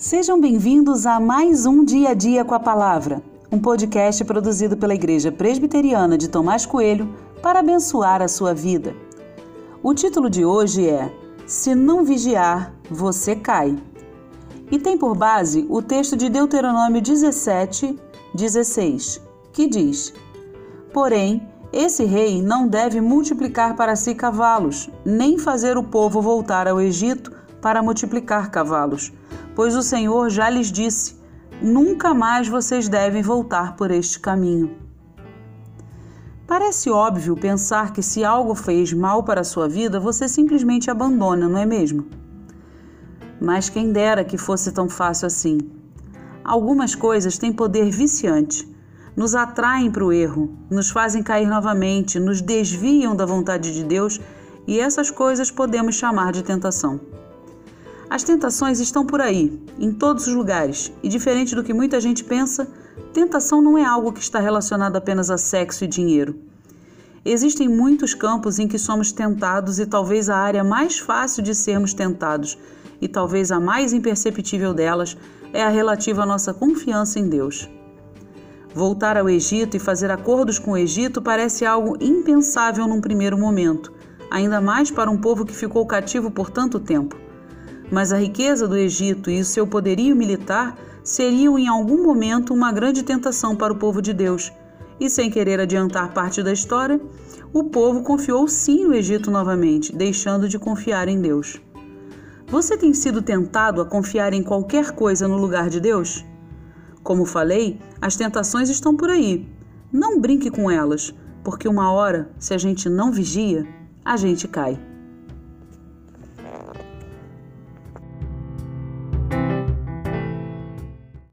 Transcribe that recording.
Sejam bem-vindos a mais um Dia a Dia com a Palavra, um podcast produzido pela Igreja Presbiteriana de Tomás Coelho para abençoar a sua vida. O título de hoje é Se não vigiar, você cai. E tem por base o texto de Deuteronômio 17, 16, que diz: Porém, esse rei não deve multiplicar para si cavalos, nem fazer o povo voltar ao Egito para multiplicar cavalos pois o Senhor já lhes disse: nunca mais vocês devem voltar por este caminho. Parece óbvio pensar que se algo fez mal para a sua vida, você simplesmente abandona, não é mesmo? Mas quem dera que fosse tão fácil assim. Algumas coisas têm poder viciante, nos atraem para o erro, nos fazem cair novamente, nos desviam da vontade de Deus e essas coisas podemos chamar de tentação. As tentações estão por aí, em todos os lugares, e diferente do que muita gente pensa, tentação não é algo que está relacionado apenas a sexo e dinheiro. Existem muitos campos em que somos tentados e talvez a área mais fácil de sermos tentados, e talvez a mais imperceptível delas, é a relativa à nossa confiança em Deus. Voltar ao Egito e fazer acordos com o Egito parece algo impensável num primeiro momento, ainda mais para um povo que ficou cativo por tanto tempo mas a riqueza do Egito e o seu poderio militar seriam em algum momento uma grande tentação para o povo de Deus. E sem querer adiantar parte da história, o povo confiou sim no Egito novamente, deixando de confiar em Deus. Você tem sido tentado a confiar em qualquer coisa no lugar de Deus? Como falei, as tentações estão por aí. Não brinque com elas, porque uma hora, se a gente não vigia, a gente cai.